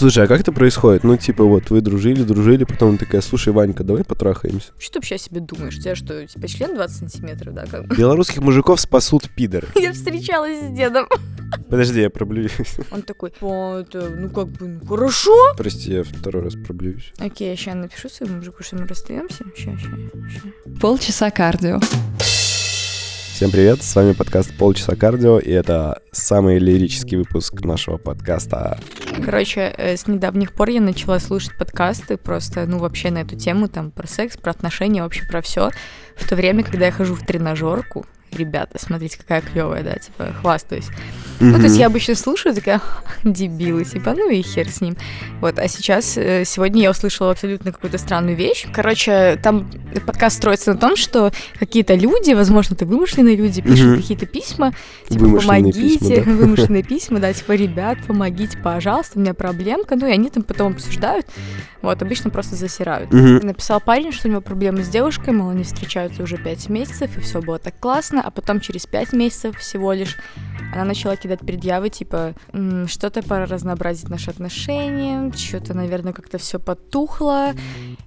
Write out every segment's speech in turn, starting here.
Слушай, а как это происходит? Ну, типа, вот вы дружили, дружили, потом такая, слушай, Ванька, давай потрахаемся. Что ты вообще о себе думаешь? У тебя что, типа член 20 сантиметров, да? Как бы? Белорусских мужиков спасут пидоры. Я встречалась с дедом. Подожди, я проблююсь. Он такой, «А, это, ну как бы, ну хорошо. Прости, я второй раз проблююсь. Окей, я сейчас напишу своему мужику, что мы расстаемся. Сейчас, сейчас, сейчас. Полчаса кардио. Всем привет, с вами подкаст «Полчаса кардио», и это самый лирический выпуск нашего подкаста. Короче, э, с недавних пор я начала слушать подкасты просто, ну, вообще на эту тему, там, про секс, про отношения, вообще про все. В то время, когда я хожу в тренажерку, ребята, смотрите, какая клевая, да, типа, хвастаюсь. Ну, то есть я обычно слушаю, такая, дебилы, типа, ну и хер с ним. Вот, а сейчас, э, сегодня я услышала абсолютно какую-то странную вещь. Короче, там подкаст строится на том, что какие-то люди, возможно, это вымышленные люди, пишут какие-то письма, типа, Вымышленные помогите, письма, да. вымышленные письма, да, типа, ребят, помогите, пожалуйста, у меня проблемка, ну, и они там потом обсуждают, вот, обычно просто засирают. Написал парень, что у него проблемы с девушкой, мол, они встречаются уже пять месяцев, и все было так классно, а потом через пять месяцев всего лишь она начала кидать предъявы, типа, «М, что-то пора разнообразить наши отношения, что-то, наверное, как-то все потухло.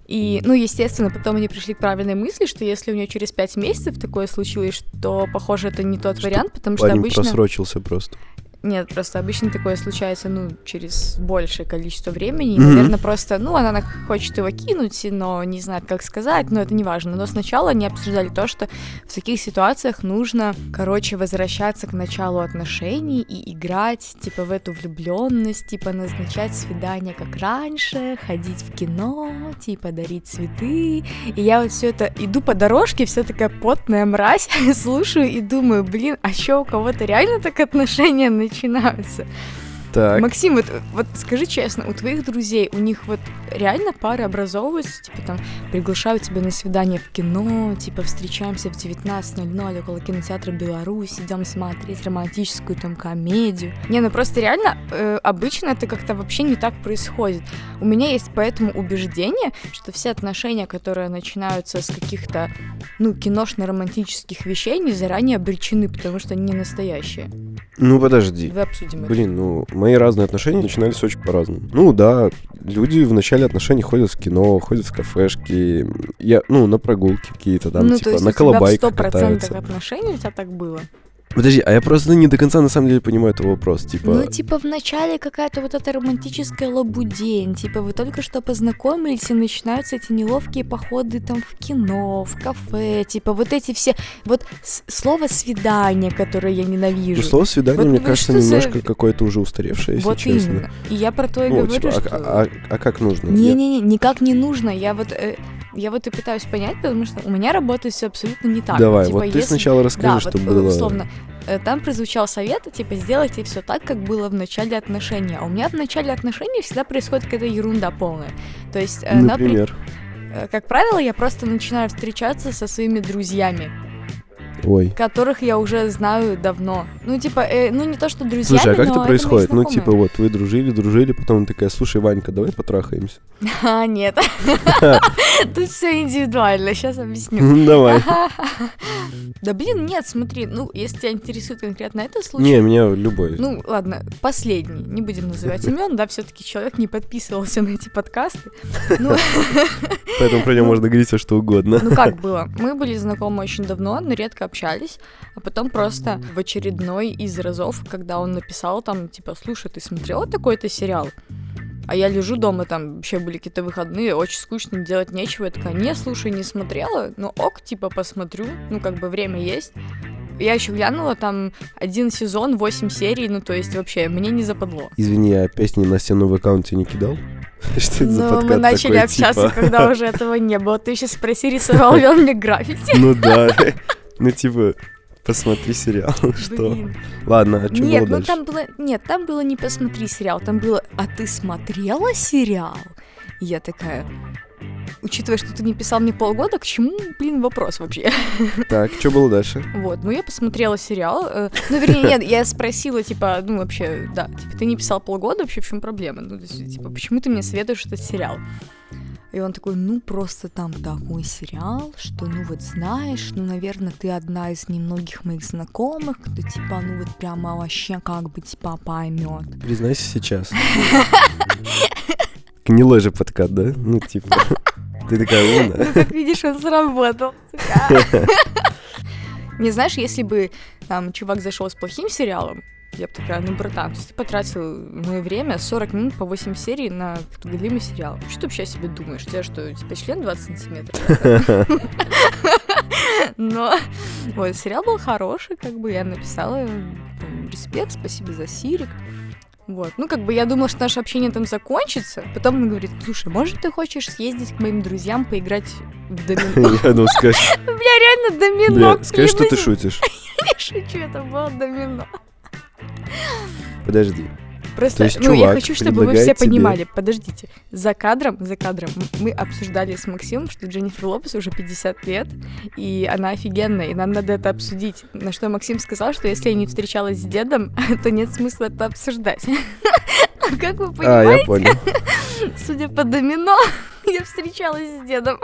И, ну, естественно, потом они пришли к правильной мысли, что если у нее через пять месяцев такое случилось, то, похоже, это не тот Что вариант, потому что обычно... просрочился просто. Нет, просто обычно такое случается, ну, через большее количество времени. И, Мгм. наверное, просто, ну, она на- хочет его кинуть, но не знает, как сказать, но это не важно. Но сначала они обсуждали то, что в таких ситуациях нужно, короче, возвращаться к началу отношений и играть, типа, в эту влюбленность, типа, назначать свидания как раньше, ходить в кино, типа, дарить цветы. И я вот все это иду по дорожке, вся такая потная мразь, слушаю и думаю, блин, а что у кого-то реально так отношения начинаются? начинаются. Так, Максим, вот, вот скажи честно, у твоих друзей, у них вот реально пары образовываются, типа там приглашают тебя на свидание в кино, типа встречаемся в 19.00 около кинотеатра Беларусь, идем смотреть романтическую там комедию. Не, ну просто реально э, обычно это как-то вообще не так происходит. У меня есть поэтому убеждение, что все отношения, которые начинаются с каких-то, ну, киношно-романтических вещей, не заранее обречены, потому что они не настоящие. ну подожди. Давай обсудим это. Блин, ну, мои разные отношения начинались очень по-разному. Ну, да, люди в начале отношений ходят в кино, ходят в кафешки, я, ну, на прогулки какие-то там, ну, типа, то есть на у тебя в колобайках 100% катаются. отношений у тебя так было? Подожди, а я просто не до конца на самом деле понимаю этот вопрос, типа... Ну, типа, в начале какая-то вот эта романтическая лабудень, типа, вы только что познакомились, и начинаются эти неловкие походы там в кино, в кафе, типа, вот эти все, вот слово «свидание», которое я ненавижу. Ну, слово свидание, Вот мне кажется, что за- немножко какое-то уже устаревшее, если вот честно. именно. И я про то и Ну, говорю, типа, а- что... а, а- а как нужно? Я- Не-не-не, никак не нужно. Я вот, э, я вот и пытаюсь понять, потому что у меня работает все абсолютно не так. Давай, Типа, вот ты если- сначала расскажи, Да, что вот, было. условно, э, там прозвучал совет, типа, сделайте все так, как было в начале отношений. А у меня в начале отношений всегда происходит какая-то ерунда полная. То есть, э, напри- Например. э, как правило, я просто начинаю встречаться со своими друзьями, Ой. которых я уже знаю давно. Ну, типа, э, ну не то, что друзья, Слушай, а как это происходит? Ну, типа, вот вы дружили, дружили, потом такая, слушай, Ванька, давай потрахаемся. А, нет. Тут все индивидуально, сейчас объясню. Ну, Давай. Да блин, нет, смотри, ну, если тебя интересует конкретно этот случай, Не, меня любой. Ну, ладно, последний, не будем называть имен, да, все-таки человек не подписывался на эти подкасты. Ну, Поэтому про него можно говорить все что угодно. ну как было? Мы были знакомы очень давно, но редко общались, а потом просто в очередной из разов, когда он написал там, типа, слушай, ты смотрела такой-то сериал? А я лежу дома, там вообще были какие-то выходные, очень скучно, делать нечего. Я такая, не, слушай, не смотрела, ну ок, типа, посмотрю, ну как бы время есть. Я еще глянула, там один сезон, восемь серий, ну то есть вообще мне не западло. Извини, я песни на стену в аккаунте не кидал? Что это за Но Ну, мы начали такой, общаться, типа? когда уже этого не было. Ты еще спроси, рисовал ли он мне граффити. Ну да. Ну типа, посмотри сериал, что? Ладно, а что Нет, ну там было... Нет, там было не посмотри сериал, там было «А ты смотрела сериал?» И я такая... Учитывая, что ты не писал мне полгода, к чему, блин, вопрос вообще? Так, что было дальше? Вот, ну я посмотрела сериал. э, ну, вернее, нет, я спросила, типа, ну, вообще, да, типа, ты не писал полгода, вообще в чем проблема? Ну, то есть, типа, почему ты мне советуешь этот сериал? И он такой, ну, просто там такой сериал, что, ну, вот знаешь, ну, наверное, ты одна из немногих моих знакомых, кто, типа, ну, вот прямо вообще как бы, типа, поймет. Признайся сейчас. гнилой же подкат, да? Ну, типа, ты такая умная. Ну, как видишь, он сработал. Не знаешь, если бы там чувак зашел с плохим сериалом, я бы такая, ну, братан, ты потратил мое время 40 минут по 8 серий на галимый сериал. Что ты вообще о себе думаешь? У тебя что, у тебя член 20 сантиметров? Но вот, сериал был хороший, как бы я написала респект, спасибо за сирик. Вот. Ну, как бы я думала, что наше общение там закончится. Потом он говорит, слушай, может, ты хочешь съездить к моим друзьям поиграть в домино? Я думал, скажешь, Бля, реально домино. бля, скажи, что ты шутишь. Я шучу, это было домино. Подожди. Просто, То есть ну, я хочу, чтобы вы все тебе- понимали. Подождите. За кадром, за кадром мы обсуждали с Максимом, что Дженнифер Лопес уже 50 лет, и она офигенная, и нам надо это обсудить. На что Максим сказал, что если я не встречалась с дедом, то нет смысла это обсуждать. А Как вы А, понимаете, судя по домино, я встречалась с дедом.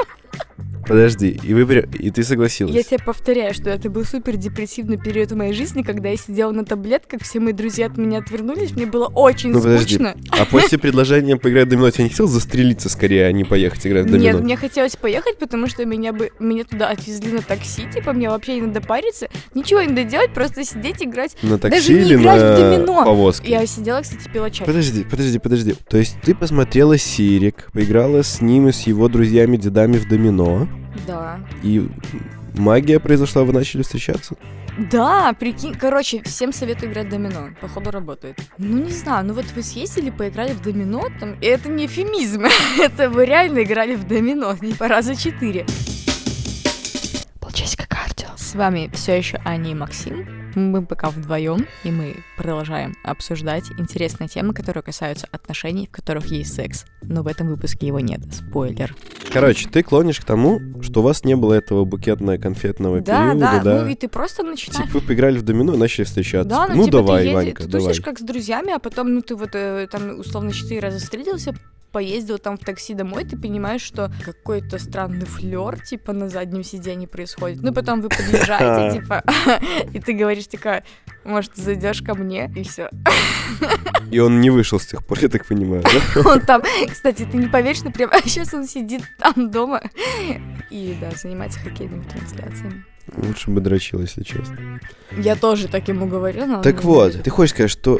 Подожди, и вы и ты согласилась? Я тебе повторяю, что это был супер депрессивный период в моей жизни, когда я сидела на таблетках, все мои друзья от меня отвернулись, мне было очень Ну, подожди. скучно. А после предложения поиграть в домино, ты не хотел застрелиться скорее, а не поехать играть в домино? Нет, мне хотелось поехать, потому что меня бы меня туда отвезли на такси, типа мне вообще не надо париться, ничего не надо делать, просто сидеть играть. На Даже такси не или играть в на домино. повозке? Я сидела, кстати, пила чай. Подожди, подожди, подожди. То есть ты посмотрела Сирик, поиграла с ним и с его друзьями-дедами в домино, Да. и магия произошла, вы начали встречаться? Да, прикинь, короче, всем советую играть в домино. Походу работает. Ну не знаю, ну вот вы съездили, поиграли в домино, там, и это не эфемизм, это вы реально играли в домино, не по раза четыре. Полчасика кардио. С вами все еще Аня и Максим. Мы пока вдвоем, и мы продолжаем обсуждать интересные темы, которые касаются отношений, в которых есть секс. Но в этом выпуске его нет. Спойлер. Короче, ты клонишь к тому, что у вас не было этого букетно-конфетного Да, периода, да, ну и ты просто начинаешь Типа вы поиграли в домино и начали встречаться. Да, ну, ну типа давай, ты едешь, Ванька, ты давай. тусишь как с друзьями, а потом, ну, ты вот э, там условно четыре раза встретился, поездил там в такси домой, ты понимаешь, что какой-то странный флер, типа, на заднем сиденье происходит. Ну, потом вы подъезжаете, типа, и ты говоришь, такая, может, зайдешь ко мне, и все. И он не вышел с тех пор, я так понимаю, да? Он там, кстати, ты не поверишь, что прямо сейчас он сидит там дома и, да, занимается хоккейными трансляциями. Лучше бы дрочил, если честно. Я тоже так ему говорю, но... он Так вот, ты хочешь сказать, что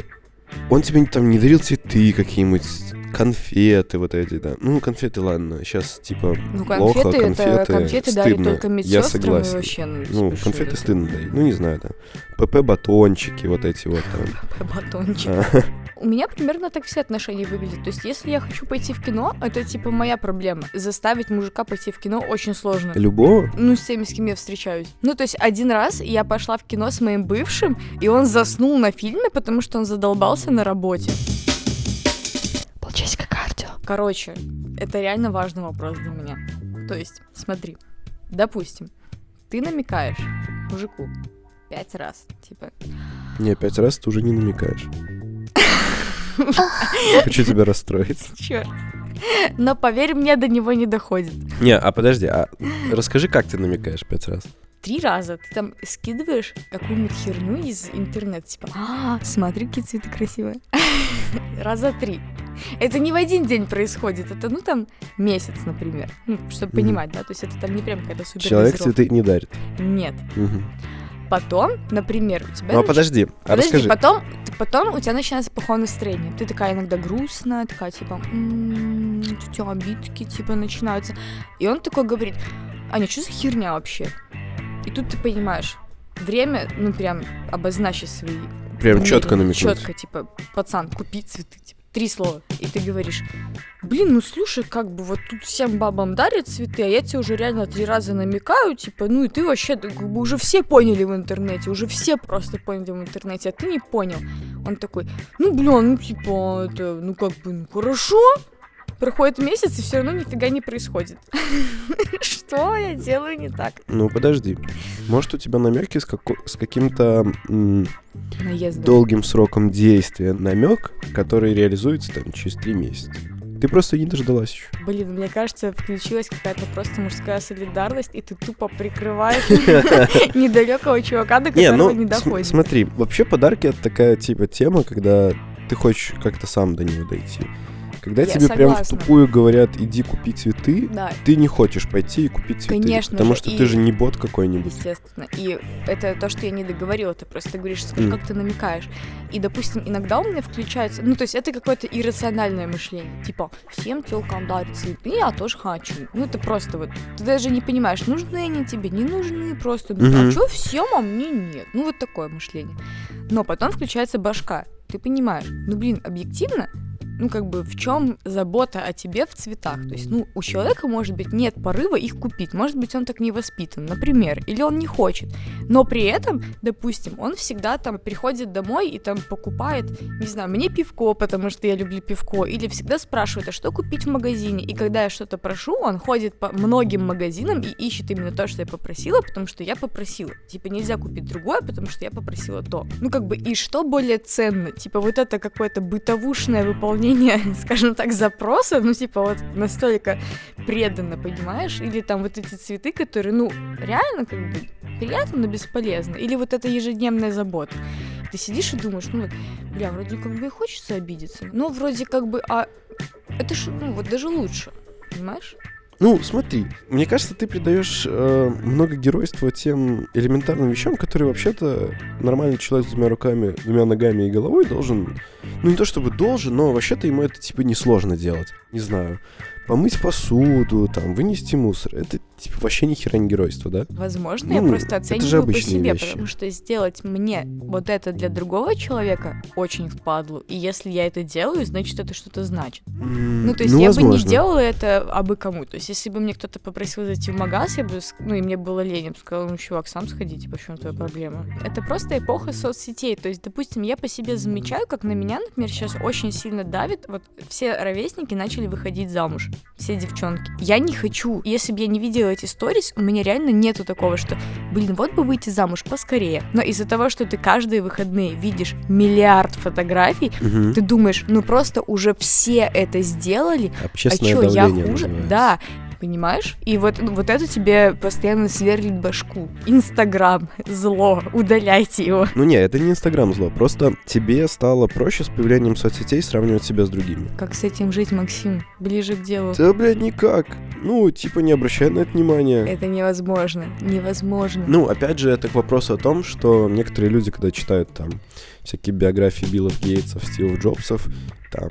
он тебе там не дарил цветы какие-нибудь, конфеты вот эти, да. Ну, конфеты, ладно, сейчас типа Ну, плохо, конфеты, это конфеты стыдно. только Я медсестрам согласен. вообще, ну, Ну, смешно, конфеты да. стыдно дарить. Ну, не знаю, да. ПП-батончики, вот эти вот там. Батончик. А, У меня примерно так все отношения выглядят. То есть, если я хочу пойти в кино, это типа моя проблема. Заставить мужика пойти в кино очень сложно. Любого? Ну, с теми, с кем я встречаюсь. Ну, то есть, один раз я пошла в кино с моим бывшим, и он заснул на фильме, потому что он задолбался на работе. Короче, это реально важный вопрос для меня. То есть, смотри, допустим, ты намекаешь мужику пять раз, типа, Не, пять раз ты уже не намекаешь. Хочу тебя расстроить. черт. Но поверь мне, до него не доходит. Не, а подожди, а расскажи, как ты намекаешь пять раз? Три раза ты там скидываешь какую-нибудь херню из интернета, типа, а, смотри, какие цветы красивые. Раза три. Это не в один день происходит, это, ну, там, месяц, например. Ну, чтобы понимать, да, то есть это там не прям какая-то супер Человек цветы не дарит. Нет. Потом, например, у тебя... Ну, а подожди, а Подожди, расскажи. потом, потом у тебя начинается плохое настроение. Ты такая иногда грустная, такая типа, «М, у тебя обидки типа начинаются. И он такой говорит, Аня, что за херня вообще? И тут ты понимаешь, время, ну прям обозначить свои Прям четко намекнуть. Четко, типа, пацан, купи цветы, типа, три слова. И ты говоришь, блин, ну слушай, как бы вот тут всем бабам дарят цветы, а я тебе уже реально три раза намекаю, типа, ну и ты вообще, как бы уже все поняли в интернете, уже все просто поняли в интернете, а ты не понял. Он такой, ну, блин, ну, типа, это, ну, как бы, ну, хорошо. Проходит месяц, и все равно нифига не происходит. Что я делаю не так? Ну, подожди. Может, у тебя намеки с, како- с каким-то м, долгим сроком действия намек, который реализуется там через три месяца. Ты просто не дождалась еще. Блин, мне кажется, включилась какая-то просто мужская солидарность, и ты тупо прикрываешь недалекого чувака, до Не, которого ну, не доходит. смотри, вообще подарки это такая типа тема, когда ты хочешь как-то сам до него дойти. Когда Я тебе прям в согласна. тупую говорят, иди купи цветы, Да, ты не хочешь пойти и купить цветы. Конечно Потому же, что и- ты же не бот какой-нибудь. естественно. И это то, что я не договорила, ты просто говоришь, Мгм. как ты намекаешь. И, допустим, иногда у меня включается, ну, то есть это какое-то иррациональное мышление. Типа, всем телкам дарят цветы, я тоже хочу. Ну, это просто вот, ты даже не понимаешь, нужны они тебе, не нужны, просто, ну, Мгм. а что всем, а мне нет. Ну, вот такое мышление. Но потом включается башка. Ты понимаешь, ну, блин, объективно, ну, как бы, в чем забота о тебе в цветах? То есть, ну, у человека, может быть, нет порыва их купить. Может быть, он так не воспитан, например, или он не хочет. Но при этом, допустим, он всегда там приходит домой и там покупает, не знаю, мне пивко, потому что я люблю пивко, или всегда спрашивает, а что купить в магазине? И когда я что-то прошу, он ходит по многим магазинам и ищет именно то, что я попросила, потому что я попросила. Типа, нельзя купить другое, потому что я попросила то. Ну, как бы, и что более ценно? Типа, вот это какое-то бытовушное выполнение, скажем так, запроса, ну, типа, вот настолько преданно, понимаешь? Или там вот эти цветы, которые, ну, реально, как бы, приятно, но бесполезно. Или вот эта ежедневная забота. Ты сидишь и думаешь, ну, бля, вроде как бы и хочется обидеться, но вроде как бы, а это ж, ну, вот даже лучше, понимаешь? Ну, смотри, мне кажется, ты придаешь э, много геройства тем элементарным вещам, которые вообще-то нормальный человек с двумя руками, двумя ногами и головой должен, ну не то чтобы должен, но вообще-то ему это типа несложно делать. Не знаю, помыть посуду, там, вынести мусор. Это типа вообще ни хера не геройство, да? Возможно, я Ну, просто это же оцениваю по себе, вещи. потому что сделать мне вот это для другого человека очень впадлу. И если я это делаю, значит, это что-то значит. Ну, то есть я бы не возможно. делала это абы кому. То есть если бы мне кто-то попросил зайти в магаз, я бы, ну, и мне было лень, я бы сказала, ну, чувак, сам сходи, типа, в чем твоя проблема? Это просто эпоха соцсетей. То есть, допустим, я по себе замечаю, как на меня, например, сейчас очень сильно давит. Вот все ровесники начали выходить замуж. Все девчонки. Я не хочу. Если бы я не видела эти сторис, у меня реально нету такого, что, блин, вот бы выйти замуж поскорее. Но из-за того, что ты каждые выходные видишь миллиард фотографий, Мгм. ты думаешь, ну просто уже все это сделали, Общественное а чё, я хуже? Да, понимаешь? И вот, ну, вот это тебе постоянно сверлит башку. Инстаграм, зло, удаляйте его. Ну не, это не Инстаграм зло, просто тебе стало проще с появлением соцсетей сравнивать себя с другими. Как с этим жить, Максим? Ближе к делу. Да, блядь, никак. Ну, типа, не обращай на это внимания. Это невозможно. Невозможно. Ну, опять же, это к вопросу о том, что некоторые люди, когда читают там всякие биографии Биллов Гейтсов, Стивов Джобсов, там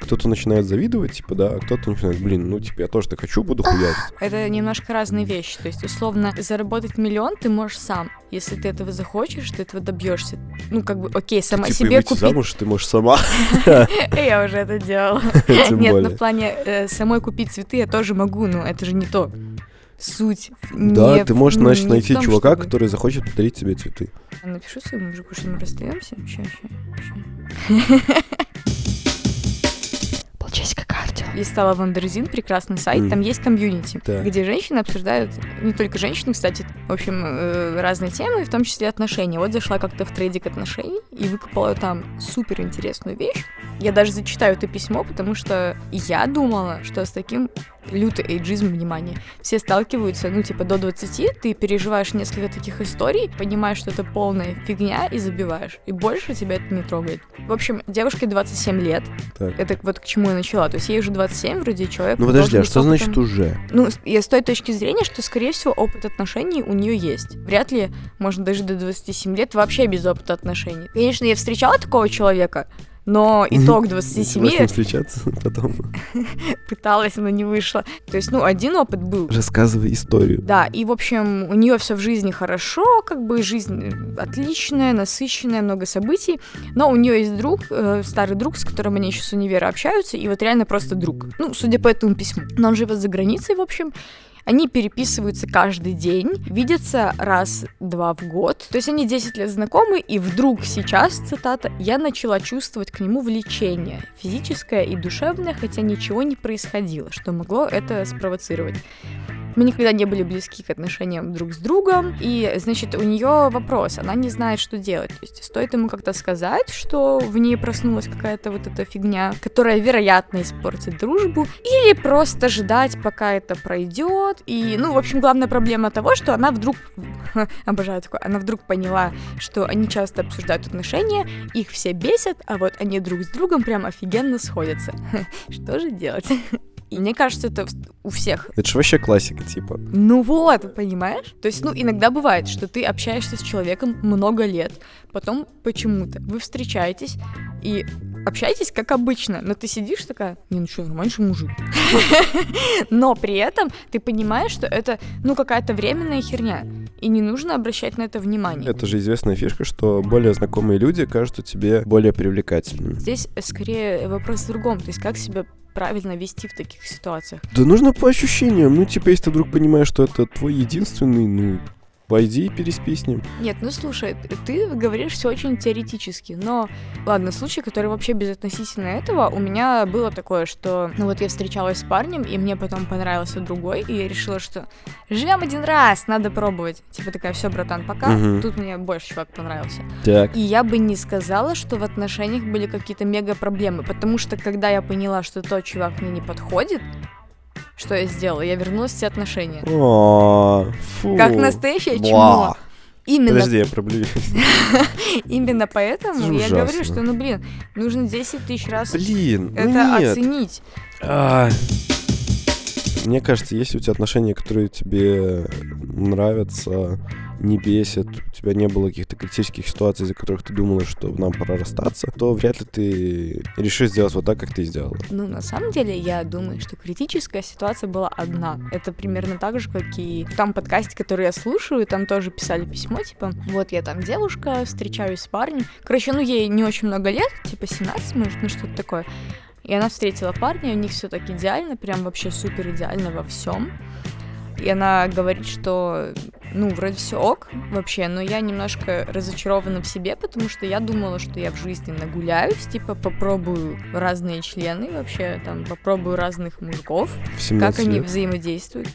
кто-то начинает завидовать, типа, да, а кто-то начинает, блин, ну, типа, я тоже так хочу, буду хуять. Это немножко разные вещи. То есть, условно, заработать миллион ты можешь сам. Если ты этого захочешь, ты этого добьешься. Ну, как бы, окей, сама типа, и себе купить. замуж ты можешь сама. Я уже это делала. Нет, ну в плане э, самой купить цветы я тоже могу, но это же не то. Суть. Да, не ты можешь, значит, не найти том, чувака, чтобы- который захочет подарить тебе цветы. Напишу своему мужику, что мы расстаемся. Ща, ща, ща. Полчасика кардио. Листала Wonderzine, прекрасный сайт, Мгм. там есть комьюнити, Так. где женщины обсуждают, не только женщины, кстати, в общем, э, разные темы, в том числе отношения. Вот зашла как-то в тредик отношений и выкопала там супер интересную вещь. Я даже зачитаю это письмо, потому что я думала, что с таким лютый эйджизм, внимание, все сталкиваются, ну, типа, до 20, ты переживаешь несколько таких историй, понимаешь, что это полная фигня и забиваешь. И больше тебя это не трогает. В общем, девушке 27 лет. Так. Это вот к чему я начала. То есть ей уже 27, вроде человек. Ну подожди, а что значит опытом. уже? Ну, я с той точки зрения, что, скорее всего, опыт отношений у нее есть. Вряд ли можно даже до 27 лет вообще без опыта отношений. Конечно, я встречала такого человека, но итог 27 С ним встречаться потом. пыталась, но не вышло. То есть, ну, один опыт был. Рассказывай историю. Да, и, в общем, у нее все в жизни хорошо, как бы жизнь э, отличная, насыщенная, много событий, но у нее есть друг, э, старый друг, с которым они еще с универа общаются, и вот реально просто друг. Ну, судя по этому письму. Но он живет за границей, в общем, они переписываются каждый день, видятся раз-два в год. То есть они 10 лет знакомы, и вдруг сейчас, цитата, «я начала чувствовать к нему влечение, физическое и душевное, хотя ничего не происходило, что могло это спровоцировать». Мы никогда не были близки к отношениям друг с другом, и, значит, у нее вопрос, она не знает, что делать. То есть стоит ему как-то сказать, что в ней проснулась какая-то вот эта фигня, которая, вероятно, испортит дружбу, или просто ждать, пока это пройдет. И, ну, в общем, главная проблема того, что она вдруг, обожаю такое, она вдруг поняла, что они часто обсуждают отношения, их все бесят, а вот они друг с другом прям офигенно сходятся. Что же делать? И мне кажется, это у всех. Это же вообще классика, типа. Ну вот, понимаешь? То есть, ну, иногда бывает, что ты общаешься с человеком много лет, потом почему-то вы встречаетесь и общаетесь как обычно, но ты сидишь такая, не, ну что, нормальный мужик. Но при этом ты понимаешь, что это, ну, какая-то временная херня, и не нужно обращать на это внимание. Это же известная фишка, что более знакомые люди кажутся тебе более привлекательными. Здесь скорее вопрос в другом, то есть как себя правильно вести в таких ситуациях? Да нужно по ощущениям. Ну, типа, если ты вдруг понимаешь, что это твой единственный, ну, Пойди и переспи с ним. Нет, ну слушай, ты говоришь все очень теоретически, но ладно, случай, который вообще безотносительно этого, у меня было такое, что, ну вот я встречалась с парнем, и мне потом понравился другой, и я решила, что живем один раз, надо пробовать. Типа такая, все, братан, пока. Угу. Тут мне больше чувак понравился. Так. И я бы не сказала, что в отношениях были какие-то мега проблемы, потому что когда я поняла, что тот чувак мне не подходит, что я сделала? Я вернулась в все отношения. О, фу. Как настоящее чмо. Именно... Подожди, я проблюсь. Именно поэтому я говорю, что, ну, блин, нужно 10 тысяч раз блин, это ну нет. оценить. Мне кажется, если у тебя отношения, которые тебе нравятся, не бесит, у тебя не было каких-то критических ситуаций, из-за которых ты думала, что нам пора расстаться, то вряд ли ты решишь сделать вот так, как ты сделала. Ну, на самом деле, я думаю, что критическая ситуация была одна. Это примерно так же, как и в том подкасте, который я слушаю, там тоже писали письмо, типа, вот я там девушка, встречаюсь с парнем. Короче, ну, ей не очень много лет, типа 17, может, ну, что-то такое. И она встретила парня, у них все так идеально, прям вообще супер идеально во всем. И она говорит, что, ну, вроде все ок вообще, но я немножко разочарована в себе, потому что я думала, что я в жизни нагуляюсь, типа попробую разные члены вообще, там, попробую разных мужиков, как они взаимодействуют.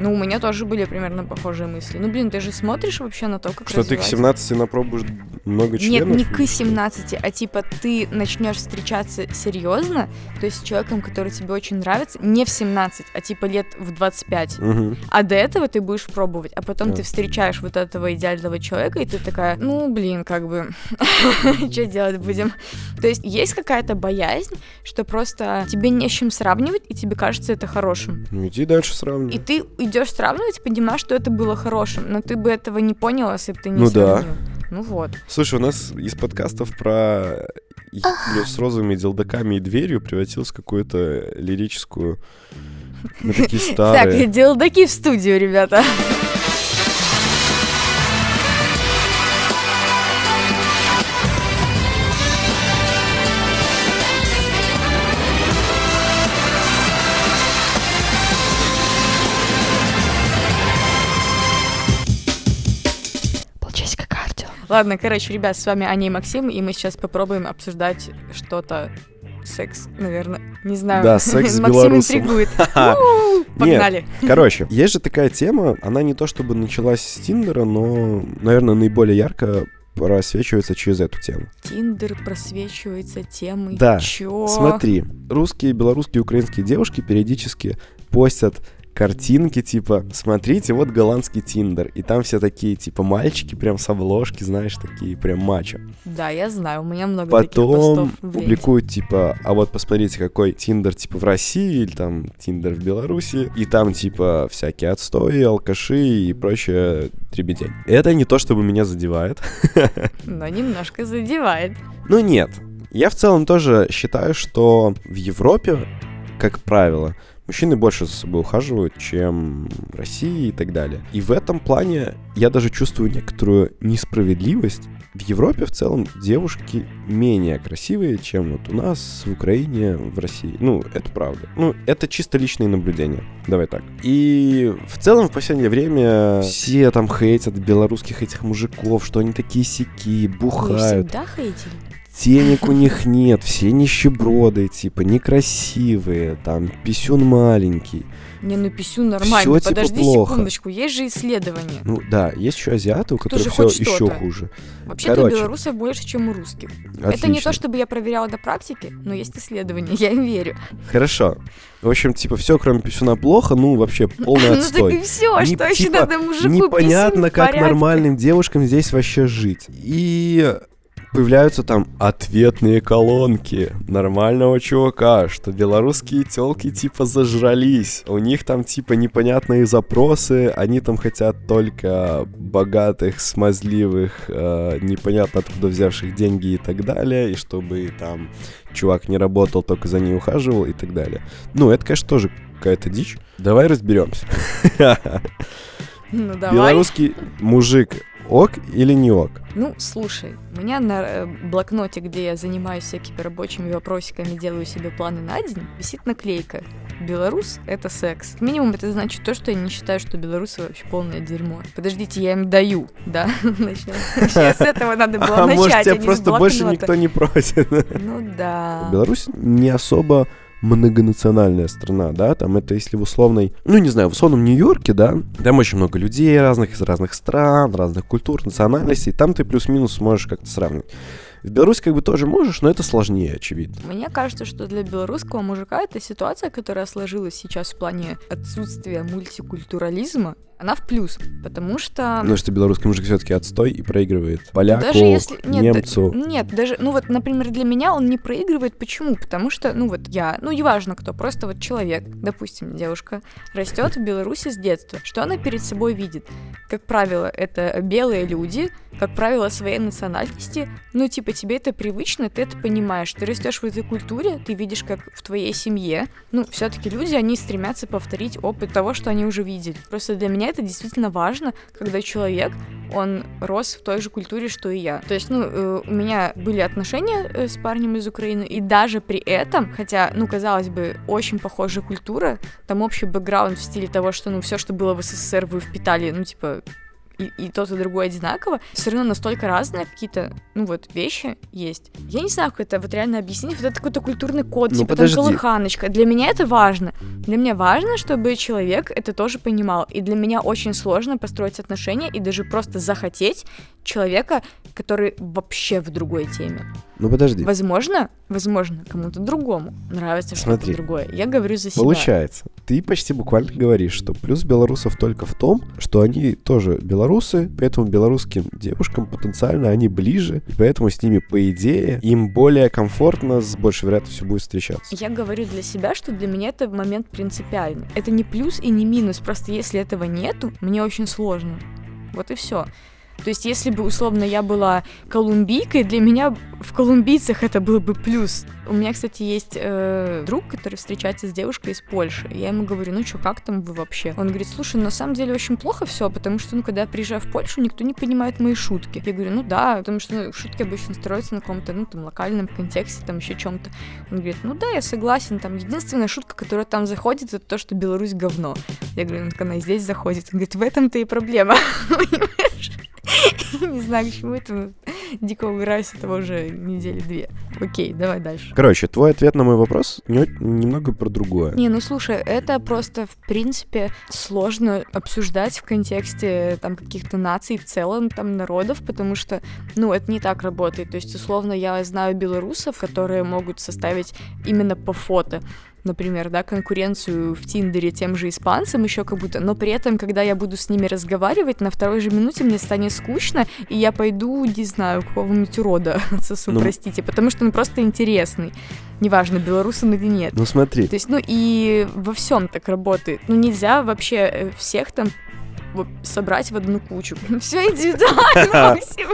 Ну, у меня тоже были примерно похожие мысли. Ну, блин, ты же смотришь вообще на то, как Что ты к 17 напробуешь много членов? Нет, не к 17, а типа ты начнешь встречаться серьезно, то есть с человеком, который тебе очень нравится, не в 17, а типа лет в 25. Угу. А до этого ты будешь пробовать, а потом да. ты встречаешь вот этого идеального человека, и ты такая, ну, блин, как бы, что делать будем? То есть есть какая-то боязнь, что просто тебе не с чем сравнивать, и тебе кажется это хорошим. Ну, иди дальше сравнивай. И ты идешь сравнивать, понимаешь, что это было хорошим, но ты бы этого не понял, если бы ты не ну, сравнил. Да. Ну вот. Слушай, у нас из подкастов про с розовыми делдаками и дверью превратилось в какую-то лирическую... Мы такие старые. Так, делдаки в студию, ребята. Ладно, короче, ребят, с вами Аня и Максим, и мы сейчас попробуем обсуждать что-то секс, наверное. Не знаю. Да, секс с Максим интригует. Погнали. Короче, есть же такая тема, она не то чтобы началась с Тиндера, но, наверное, наиболее ярко просвечивается через эту тему. Тиндер просвечивается темой. Да. Чё? Смотри, русские, белорусские, украинские девушки периодически постят картинки, типа, смотрите, вот голландский Тиндер. И там все такие, типа, мальчики прям с обложки, знаешь, такие прям мачо. Да, я знаю, у меня много Потом таких публикуют, типа, а вот посмотрите, какой Тиндер, типа, в России или там Тиндер в Беларуси. И там, типа, всякие отстои, алкаши и прочее дребедень. Это не то, чтобы меня задевает. Но немножко задевает. Ну нет. Я в целом тоже считаю, что в Европе, как правило, Мужчины больше за собой ухаживают, чем в России и так далее. И в этом плане я даже чувствую некоторую несправедливость. В Европе в целом девушки менее красивые, чем вот у нас в Украине, в России. Ну, это правда. Ну, это чисто личные наблюдения. Давай так. И в целом в последнее время все там хейтят белорусских этих мужиков, что они такие сики, бухают. Вы всегда хейтили? Денег у них нет, все нищеброды, типа, некрасивые, там, писюн маленький. Не, ну писюн нормально. Всё, типа, Подожди плохо. секундочку, есть же исследования. Ну да, есть еще азиаты, у которых все еще хуже. Вообще-то белорусов больше, чем у русских. Это не Отлично. то, чтобы я проверяла на практике, но есть исследования, я им верю. Хорошо. В общем, типа, все, кроме писюна, плохо, ну, вообще, полный Ну так и отстой. все, что еще типа, надо мужику Непонятно, как нормальным девушкам здесь вообще жить. И появляются там ответные колонки нормального чувака, что белорусские телки типа зажрались. У них там типа непонятные запросы, они там хотят только богатых, смазливых, э, непонятно откуда взявших деньги и так далее, и чтобы там чувак не работал, только за ней ухаживал и так далее. Ну, это, конечно, тоже какая-то дичь. Давай разберемся. Ну давай. Белорусский мужик ок или не ок? Ну, слушай, у меня на э, блокноте, где я занимаюсь всякими рабочими вопросиками, делаю себе планы на день, висит наклейка. Белорус — это секс. Минимум это значит то, что я не считаю, что белорусы вообще полное дерьмо. Подождите, я им даю, да? С этого надо было А начать, может, а тебя не с просто больше никто не просит. Ну да. Беларусь не особо многонациональная страна, да, там это если в условной, ну не знаю, в условном Нью-Йорке, да, там очень много людей разных из разных стран, разных культур, национальностей, там ты плюс-минус можешь как-то сравнивать. В Беларуси как бы тоже можешь, но это сложнее, очевидно. Мне кажется, что для белорусского мужика эта ситуация, которая сложилась сейчас в плане отсутствия мультикультурализма, она в плюс, потому что... Потому что белорусский мужик все-таки отстой и проигрывает поляку, Даже если... Нет, да- немцу. нет, даже, ну вот, например, для меня он не проигрывает. Почему? Потому что, ну вот я, ну неважно кто, просто вот человек, допустим, девушка, растет в Беларуси с детства. Что она перед собой видит? Как правило, это белые люди, как правило, своей национальности. Ну, типа, тебе это привычно, ты это понимаешь. Ты растешь в этой культуре, ты видишь, как в твоей семье. Ну, все-таки люди, они стремятся повторить опыт того, что они уже видели. Просто для меня это действительно важно, когда человек, он рос в той же культуре, что и я. То есть, ну, э, у меня были отношения э, с парнем из Украины, и даже при этом, хотя, ну, казалось бы, очень похожая культура, там общий бэкграунд в стиле того, что, ну, все, что было в СССР, вы впитали, ну, типа, и, и тот, и другой одинаково, все равно настолько разные какие-то, ну вот, вещи есть. Я не знаю, как это вот реально объяснить. Вот это какой-то культурный код, Ну, типа подожди. там колыханочка. Для меня это важно. Для меня важно, чтобы человек это тоже понимал. И для меня очень сложно построить отношения и даже просто захотеть человека, который вообще в другой теме. Ну подожди, Возможно, возможно, кому-то другому нравится что-то другое. Я говорю за себя. Получается, ты почти буквально говоришь, что плюс белорусов только в том, что они тоже белорусы, поэтому белорусским девушкам потенциально они ближе, и поэтому с ними, по идее, им более комфортно, с большей вероятностью будет встречаться. Я говорю для себя, что для меня это момент принципиальный. Это не плюс и не минус, просто если этого нету, мне очень сложно. Вот и все. То есть, если бы, условно, я была колумбийкой, для меня в колумбийцах это был бы плюс. У меня, кстати, есть э, друг, который встречается с девушкой из Польши. Я ему говорю, ну что, как там вы вообще? Он говорит, слушай, ну, на самом деле очень плохо все, потому что, ну, когда я приезжаю в Польшу, никто не понимает мои шутки. Я говорю, ну да, потому что ну, шутки обычно строятся на каком-то, ну, там, локальном контексте, там, еще чем-то. Он говорит, ну да, я согласен, там, единственная шутка, которая там заходит, это то, что Беларусь говно. Я говорю, ну, так она и здесь заходит. Он говорит, в этом-то и проблема. Не знаю, к чему это, дико угораю с этого уже недели две. Окей, давай дальше. Короче, твой ответ на мой вопрос не- немного про другое. Не, ну слушай, это просто, в принципе, сложно обсуждать в контексте там каких-то наций в целом, там народов, потому что, ну, это не так работает. То есть, условно, я знаю белорусов, которые могут составить именно по фото например, да, конкуренцию в Тиндере тем же испанцам еще как будто, но при этом, когда я буду с ними разговаривать, на второй же минуте мне станет скучно, и я пойду, не знаю, какого-нибудь урода отсосу, Ну. простите, потому что он просто интересный. Неважно, белорус он или нет. Ну смотри, То есть, ну и во всем так работает. Ну нельзя вообще э, всех там собрать в одну кучу. Все индивидуально, Максим.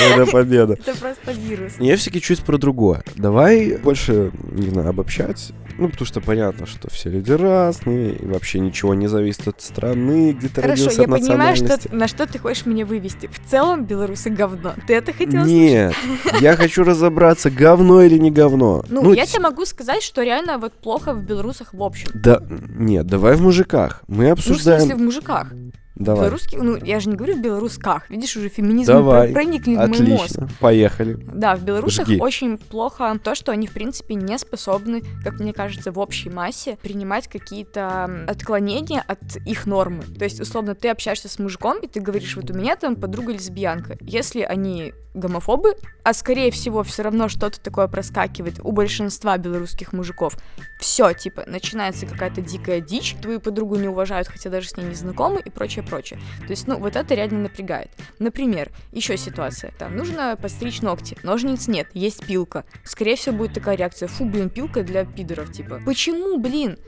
Это победа. Это просто вирус. Я все-таки чуть про другое. Давай больше, не знаю, обобщать. Ну, потому что понятно, что все люди разные, и вообще ничего не зависит от страны, где ты Хорошо, родился, я от понимаю, что, на что ты хочешь меня вывести. В целом белорусы говно. Ты это хотел Нет, я хочу разобраться, говно или не говно. Ну, я т- тебе могу сказать, что реально вот плохо в белорусах в общем. Да, нет, давай в мужиках. Мы Ну, в обсуждаем... смысле, в мужиках. Давай. Белорусских, ну, я же не говорю в белорусках, видишь, уже феминизм Давай. проникли в мой мозг. Отлично. Поехали. Да, в белорусах Жги. очень плохо то, что они, в принципе, не способны, как мне кажется, в общей массе принимать какие-то отклонения от их нормы. То есть, условно, ты общаешься с мужиком, и ты говоришь, вот у меня там подруга лесбиянка. Если они гомофобы, а скорее всего все равно что-то такое проскакивает у большинства белорусских мужиков, все, типа, начинается какая-то дикая дичь, твою подругу не уважают, хотя даже с ней не знакомы и прочее, прочее. То есть, ну, вот это реально напрягает. Например, еще ситуация. Там нужно постричь ногти, ножниц нет, есть пилка. Скорее всего, будет такая реакция. Фу, блин, пилка для пидоров, типа. Почему, блин?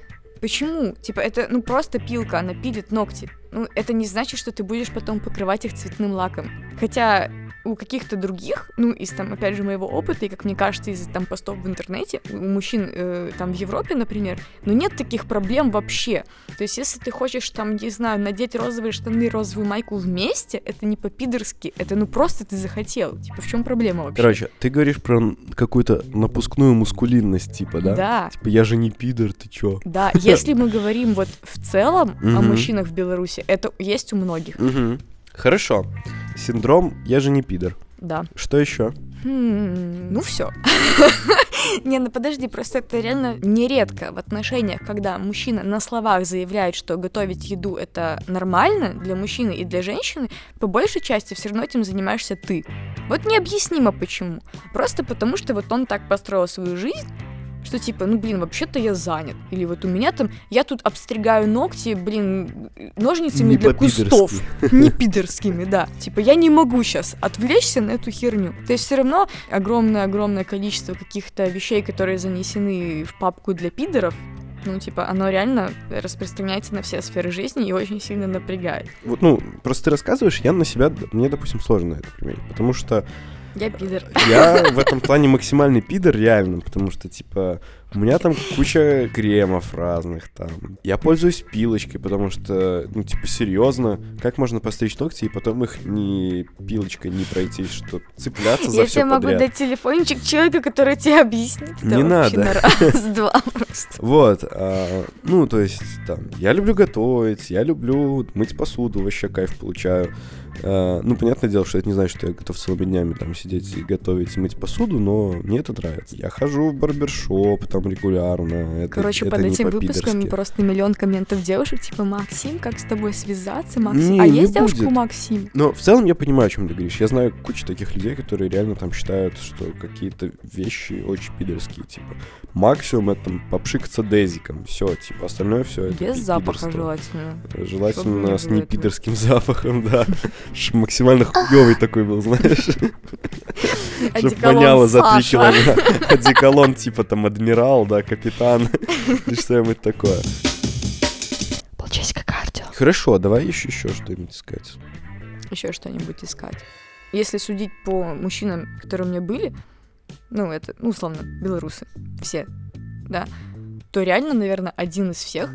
Почему? Типа, это, ну, просто пилка, она пилит ногти. Ну, это не значит, что ты будешь потом покрывать их цветным лаком. Хотя у каких-то других, ну, из там, опять же, моего опыта, и, как мне кажется, из там постов в интернете, у мужчин э, там в Европе, например, ну, нет таких проблем вообще. То есть, если ты хочешь там, не знаю, надеть розовые штаны розовую майку вместе, это не по-пидорски, это ну просто ты захотел. Типа, в чем проблема вообще? Короче, ты говоришь про какую-то напускную мускулинность, типа, да? Да. Типа, я же не пидор, ты чё? Да, если мы говорим вот в целом о мужчинах в Беларуси, это есть у многих. Хорошо. Синдром «я же не пидор». да. Что еще? Хм, ну все. Не, ну подожди, просто это реально нередко в отношениях, когда мужчина на словах заявляет, что готовить еду это нормально для мужчины и для женщины, по большей части все равно этим занимаешься ты. Вот необъяснимо почему. Просто потому, что вот он так построил свою жизнь, что типа, ну блин, вообще-то я занят. Или вот у меня там, я тут обстригаю ногти, блин, ножницами Не для кустов. Не пидорскими, да. Типа, я не могу сейчас отвлечься на эту херню. То есть все равно огромное-огромное количество каких-то вещей, которые занесены в папку для пидоров, ну, типа, оно реально распространяется на все сферы жизни и очень сильно напрягает. Вот, ну, просто ты рассказываешь, я на себя, мне, допустим, сложно это применить, потому что Я пидор. я в этом плане максимальный пидор, реально, потому что, типа, у меня там куча кремов разных там. Я пользуюсь пилочкой, потому что, ну, типа, серьезно, как можно постричь ногти и потом их не пилочкой не пройтись, что цепляться за Я все тебе могу подряд. дать телефончик человека, который тебе объяснит. Не надо. на раз-два просто. Вот, а, ну, то есть, там, я люблю готовить, я люблю мыть посуду, вообще кайф получаю. А, ну, понятное дело, что это не значит, что я готов целыми днями там сидеть и готовить и мыть посуду, но мне это нравится. Я хожу в барбершоп там регулярно. Это, Короче, это под не этим выпуском просто миллион комментов девушек, типа, Максим, как с тобой связаться, Максим? Не, а не есть девушка будет. у Максим? Но в целом я понимаю, о чем ты говоришь. Я знаю кучу таких людей, которые реально там считают, что какие-то вещи очень пидорские. Типа, максимум это там попшикаться дезиком. Все, типа, остальное все это Без запаха желательно. Не Желательно с этого. непидорским запахом, да. Максимально хуёвый такой был, знаешь. Чтоб Одеколон воняло за три километра. Одеколон типа там адмирал, да, капитан. Или что-нибудь такое. Полчасика кардио. Хорошо, давай еще еще что-нибудь искать. Еще что-нибудь искать. Если судить по мужчинам, которые у меня были, ну, это, ну, условно, белорусы, все, да, то реально, наверное, один из всех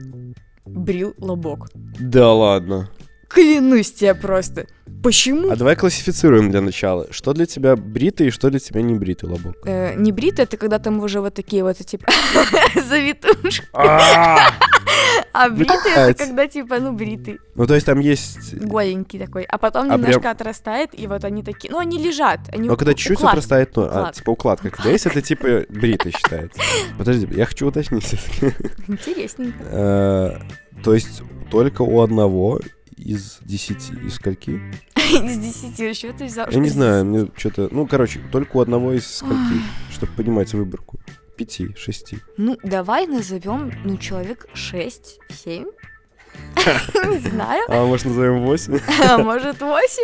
брил лобок. Да ладно. Клянусь тебе просто. Почему? А давай классифицируем для начала. Что для тебя бритый и что для тебя не бритый лобок? Э, не бритый, это когда там уже вот такие вот, типа, завитушки. А, А бритый это когда, типа, ну, бритый, Ну, то есть там есть... голенький такой. А потом А немножко отрастает, и вот они такие, ну, они лежат. Но когда у- чуть-чуть отрастает, ну, а, типа укладка. Когда есть, это типа бритый считается. Подожди, я хочу уточнить. Интересненько. Э, То есть только у одного из десяти, из скольки? Из десяти еще ты взял. Я не знаю, мне что-то... Ну, короче, только у одного из скольки, чтобы понимать выборку. Пяти, шести. Ну, давай назовем, ну, человек 6-7. Не знаю. А может, назовем восемь? А может, 8.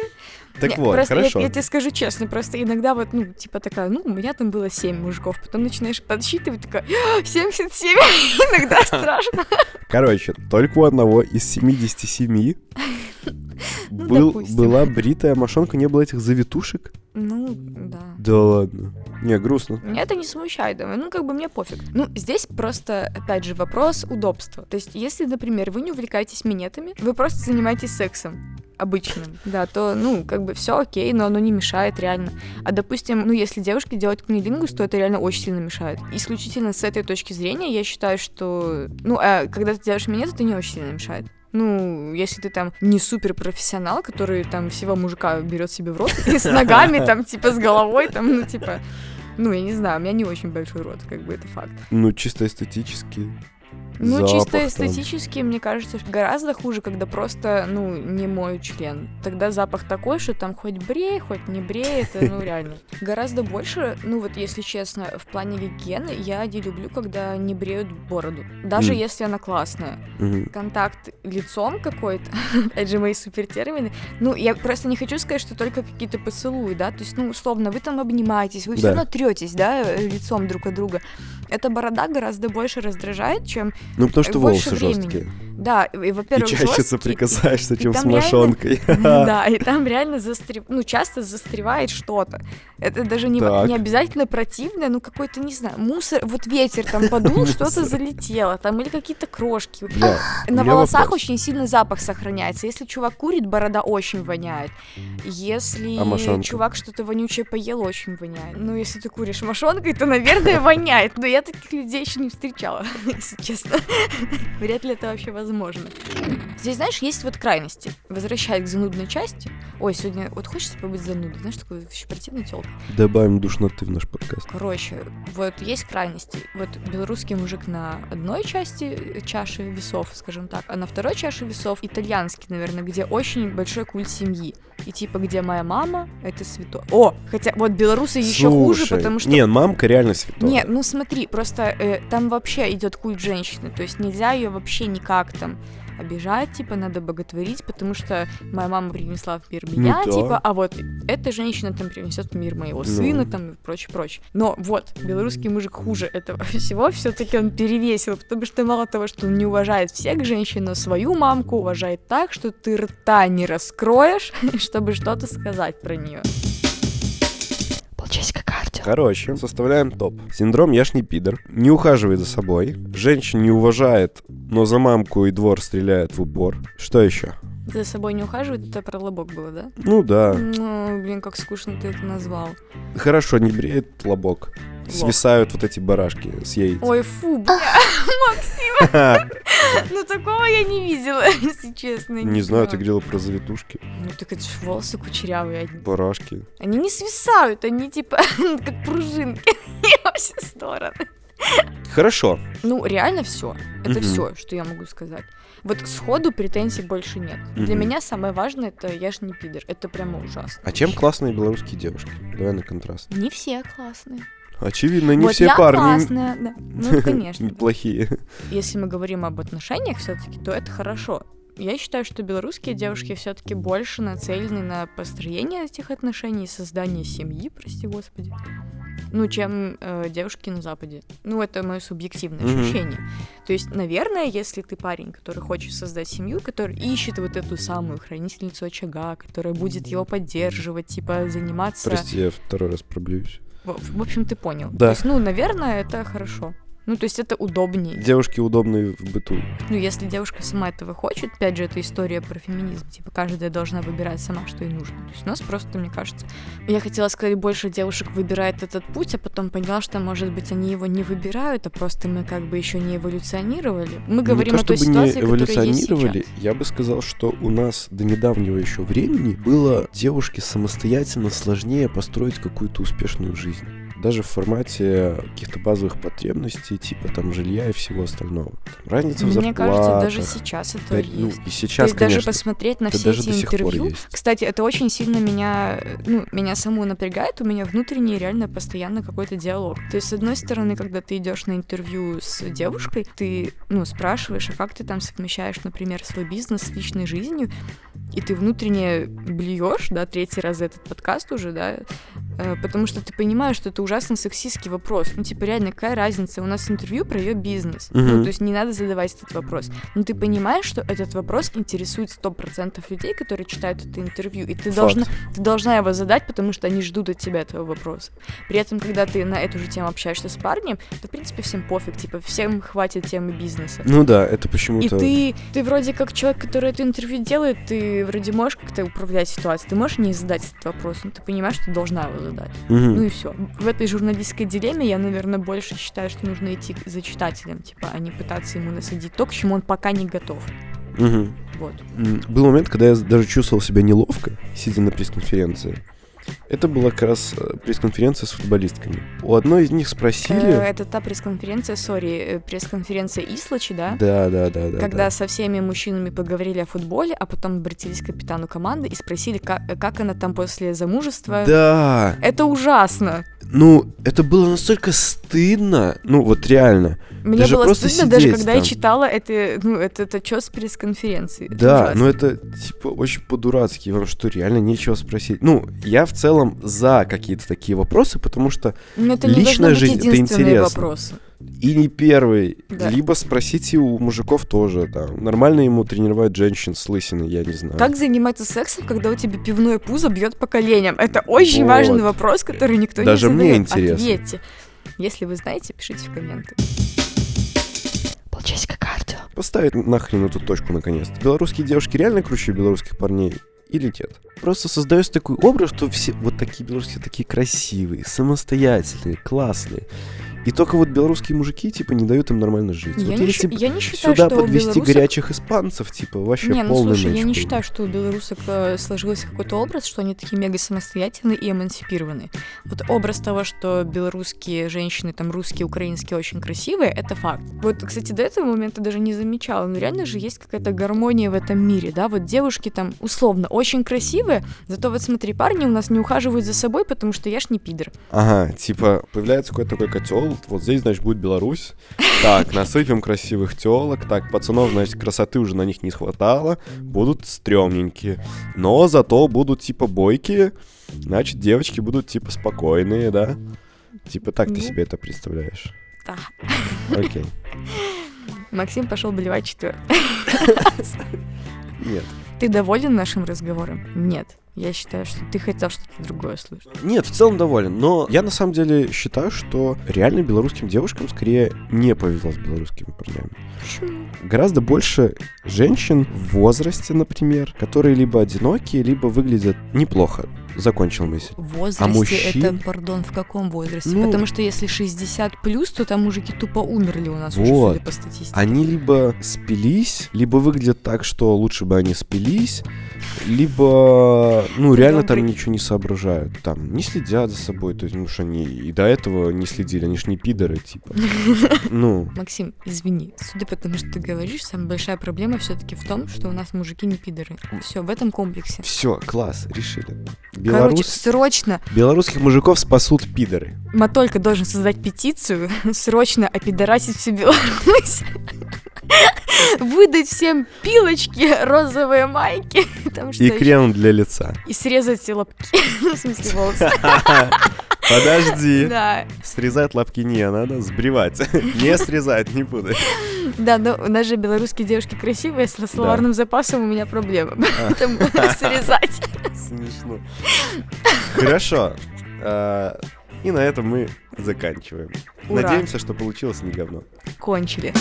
Так Не, вот, просто я- хорошо. Я, тебе скажу честно, просто иногда вот, ну, типа такая, ну, у меня там было 7 мужиков, потом начинаешь подсчитывать, такая, «А, 77, иногда страшно. Короче, только у одного из 77 Ну, был, была бритая мошонка, не было этих завитушек? Ну, да. Да ладно. Не, грустно. Меня это не смущает, ну, как бы мне пофиг. Ну, здесь просто, опять же, вопрос удобства. То есть, если, например, вы не увлекаетесь минетами, вы просто занимаетесь сексом обычным, да, то, ну, как бы все окей, но оно не мешает реально. А, допустим, ну, если девушки делают кунилингус, то это реально очень сильно мешает. Исключительно с этой точки зрения я считаю, что, ну, а когда ты делаешь минет, это не очень сильно мешает. Ну, если ты там не супер профессионал, который там всего мужика берет себе в рот и с ногами, там, типа, с головой, там, ну, типа, ну, я не знаю, у меня не очень большой рот, как бы это факт. Ну, чисто эстетически. Ну, запах чисто там. эстетически, мне кажется, гораздо хуже, когда просто, ну, не мой член. Тогда запах такой, что там хоть брей, хоть не брей, это, ну, реально. Гораздо больше, ну, вот, если честно, в плане гигиены я не люблю, когда не бреют бороду. Даже М. если она классная. Мгм. Контакт лицом какой-то, опять же, мои супертермины. Ну, я просто не хочу сказать, что только какие-то поцелуи, да, то есть, ну, условно, вы там обнимаетесь, вы все Да. равно третесь, да, э, лицом друг от друга. Эта борода гораздо больше раздражает, чем Ну, потому что больше волосы времени. жесткие. Да, и, И во-первых, чаще жёсткий, соприкасаешься, и чем с там реально- мошонкой. Да, и там реально застрев... ну, часто застревает что-то. Это даже не, Так. не обязательно противное, ну какой-то, не знаю, мусор, вот ветер там подул, что-то залетело, там или какие-то крошки. У На волосах вопрос. очень сильно запах сохраняется. Если чувак курит, борода очень воняет. Если А чувак что-то вонючее поел, очень воняет. Ну, если ты куришь мошонкой, то, наверное, воняет. Но я таких людей еще не встречала, если честно. Вряд ли это вообще возможно. Здесь, знаешь, есть вот крайности. Возвращаясь к занудной части. Ой, сегодня вот хочется побыть занудой. Знаешь, такой вообще противный тёлка. Добавим душноты в наш подкаст. Короче, вот есть крайности. Вот белорусский мужик на одной части чаши весов, скажем так, а на второй чаше весов итальянский, наверное, где очень большой культ семьи. И типа, где моя мама, это свято. О, хотя вот белорусы еще хуже, потому что... Не, мамка реально святая. Нет, ну смотри, просто э, там вообще идет культ женщины, то есть нельзя ее вообще никак там обижать, типа, надо боготворить, потому что моя мама принесла в мир меня, да. типа, а вот эта женщина там принесет в мир моего Ну. сына, там, и прочее, прочее. Но вот, белорусский мужик хуже этого всего, все-таки он перевесил, потому что мало того, что он не уважает всех женщин, но свою мамку уважает так, что ты рта не раскроешь, чтобы что-то сказать про нее. Короче, составляем топ. Синдром «я ж не пидор». Не ухаживает за собой. Женщин не уважает, но за мамку и двор стреляет в упор. Что еще? За собой не ухаживает, это про лобок было, да? Ну да. Ну, блин, как скучно ты это назвал. Хорошо, не бреет лобок. Свисают вот эти барашки с яиц. Ой, фу, бля, ну такого я не видела, если честно. Не знаю, ты говорила про завитушки, Ну так это ж волосы кучерявые. Барашки. они не свисают, они типа как пружинки во все стороны. Хорошо. Ну, реально все. Это все, что я могу сказать. Вот сходу претензий больше нет. Для меня самое важное это я ж не пидор. Это прямо ужасно. А чем классные белорусские девушки? Давай на контраст. Не все классные. Очевидно, не вот все я парни классная, да. Ну, конечно. неплохие. Если мы говорим об отношениях все-таки, то это хорошо. Я считаю, что белорусские девушки все-таки больше нацелены на построение этих отношений, создание семьи, прости господи, ну, чем э, девушки на Западе. Ну, это мое субъективное Мгм. ощущение. То есть, наверное, если ты парень, который хочет создать семью, который ищет вот эту самую хранительницу очага, которая будет его поддерживать, типа заниматься... Прости, я второй раз проблююсь. В, в общем, ты понял. Да. То есть, ну, наверное, это хорошо. Ну, то есть это удобнее. Девушки удобные в быту. Ну, если девушка сама этого хочет, опять же, это история про феминизм. Типа, каждая должна выбирать сама, что ей нужно. То есть у нас просто, мне кажется... Я хотела сказать, больше девушек выбирает этот путь, а потом поняла, что, может быть, они его не выбирают, а просто мы как бы еще не эволюционировали. Мы говорим не о то, той чтобы ситуации, не которая есть эволюционировали, сейчас. я бы сказал, что у нас до недавнего еще времени было девушке самостоятельно сложнее построить какую-то успешную жизнь. Даже в формате каких-то базовых потребностей, типа там жилья и всего остального. Там разница в Мне кажется, даже зарплатах. сейчас это Да, есть. ну, и То сейчас, есть даже конечно, посмотреть на все даже эти интервью. есть. Кстати, это очень сильно меня, ну, меня саму напрягает, у меня внутренний реально постоянно какой-то диалог. То есть, с одной стороны, когда ты идешь на интервью с девушкой, ты, ну, спрашиваешь, а как ты там совмещаешь, например, свой бизнес с личной жизнью, и ты внутренне блюешь, да, третий раз за этот подкаст уже, да, э, потому что ты понимаешь, что это ужасно сексистский вопрос. Ну, типа, реально, какая разница? У нас интервью про ее бизнес. Ну, Мгм. то есть не надо задавать этот вопрос. Но ты понимаешь, что этот вопрос интересует 100% людей, которые читают это интервью, и ты Факт. должна, ты должна его задать, потому что они ждут от тебя этого вопроса. При этом, когда ты на эту же тему общаешься с парнем, то, в принципе, всем пофиг, типа, всем хватит темы бизнеса. Ну да, это И почему-то... ты, ты вроде как человек, который это интервью делает, ты вроде можешь как-то управлять ситуацией, ты можешь не задать этот вопрос, но ты понимаешь, что ты должна его задать. Мгм. Ну и все. В этой журналистской дилемме я, наверное, больше считаю, что нужно идти за читателем, типа, а не пытаться ему насадить то, к чему он пока не готов. Мгм. Вот. Был момент, когда я даже чувствовал себя неловко, сидя на пресс-конференции. Это была как раз э, пресс-конференция с футболистками. У одной из них Э, спросили... Это та пресс-конференция, сори, э, пресс-конференция Ислачи, да? Да, да, да, да. Когда да. со всеми мужчинами поговорили о футболе, а потом обратились к капитану команды и спросили, как, как она там после замужества. Да, Это ужасно. ну, это было настолько стыдно, ну, вот реально. Мне Даже было просто стыдно, даже когда я там. читала это, ну, это, это что с пресс-конференции. Да, но это, типа, очень по-дурацки. Вам что, реально нечего спросить? Ну, я в целом за какие-то такие вопросы, потому что Но это не личная жизнь — это интересно. вопрос. и не первый. Да. Либо спросите у мужиков тоже, там. Нормально ему тренировать женщин с лысиной, я не знаю. Как заниматься сексом, когда у тебя пивное пузо бьет по коленям? Это очень Вот. важный вопрос, который никто Даже не мне задает. интересно. Ответьте. Если вы знаете, пишите в комменты. Полчасика кардио. Поставить нахрен эту точку наконец-то. Белорусские девушки реально круче белорусских парней? Или нет? Просто создается такой образ, что все вот такие белорусские такие красивые, самостоятельные, классные. И только вот белорусские мужики, типа, не дают им нормально жить. Я, вот не, если я не считаю, сюда что подвести белорусов... горячих испанцев, типа, вообще Не, ну слушай, я не считаю, что у белорусок э, сложился какой-то образ, что они такие мега самостоятельные и эмансипированные. Вот образ того, что белорусские женщины, там русские, украинские очень красивые, это факт. Вот, кстати, до этого момента даже не замечала, но реально же есть какая-то гармония в этом мире, да, вот девушки там условно очень красивые, зато вот смотри, парни у нас не ухаживают за собой, потому что я ж не пидор. Ага, типа, появляется какой-то такой котел, вот здесь, значит, будет Беларусь. Так, насыпем красивых телок. Так, пацанов, значит, красоты уже на них не хватало. Будут стрёмненькие. Но зато будут, типа, бойкие. Значит, девочки будут, типа, спокойные, да? Типа, так ты Ну. себе это представляешь? Да. Окей. Максим пошел блевать четвертый. Нет. Ты доволен нашим разговором? Нет. Я считаю, что ты хотел что-то другое слышать. Нет, в целом доволен. Но я на самом деле считаю, что реально белорусским девушкам скорее не повезло с белорусскими парнями. Почему? Гораздо больше женщин в возрасте, например, которые либо одинокие, либо выглядят неплохо. Закончил мысль. В возрасте А мужчин? это, пардон, в каком возрасте? Ну- Потому что если 60 плюс, то там мужики тупо умерли у нас уже, Вот. судя по статистике. Они либо спились, либо выглядят так, что лучше бы они спились, либо, ну, реально там при- ничего не соображают. Там не следят за собой, то есть, ну, что они и до этого не следили, они ж не пидоры, типа. Ну, Максим, извини, судя по тому, что ты говоришь, самая большая проблема все-таки в том, что у нас мужики не пидоры. Все, в этом комплексе. все, класс, решили. Короче, Белорус... срочно Белорусских мужиков спасут пидоры. Матолька должен создать петицию, срочно опидорасить всю Беларусь, выдать всем пилочки, розовые майки, там И крем для лица. и срезать лобки, ну, в смысле волосы. Подожди. Да, Срезать лапки не надо, сбривать. Не срезать не буду. да, но у нас же белорусские девушки красивые, с словарным запасом у меня проблема, поэтому срезать. Смешно. Хорошо. А, И на этом мы заканчиваем. Ура. Надеемся, что получилось не говно. Кончили.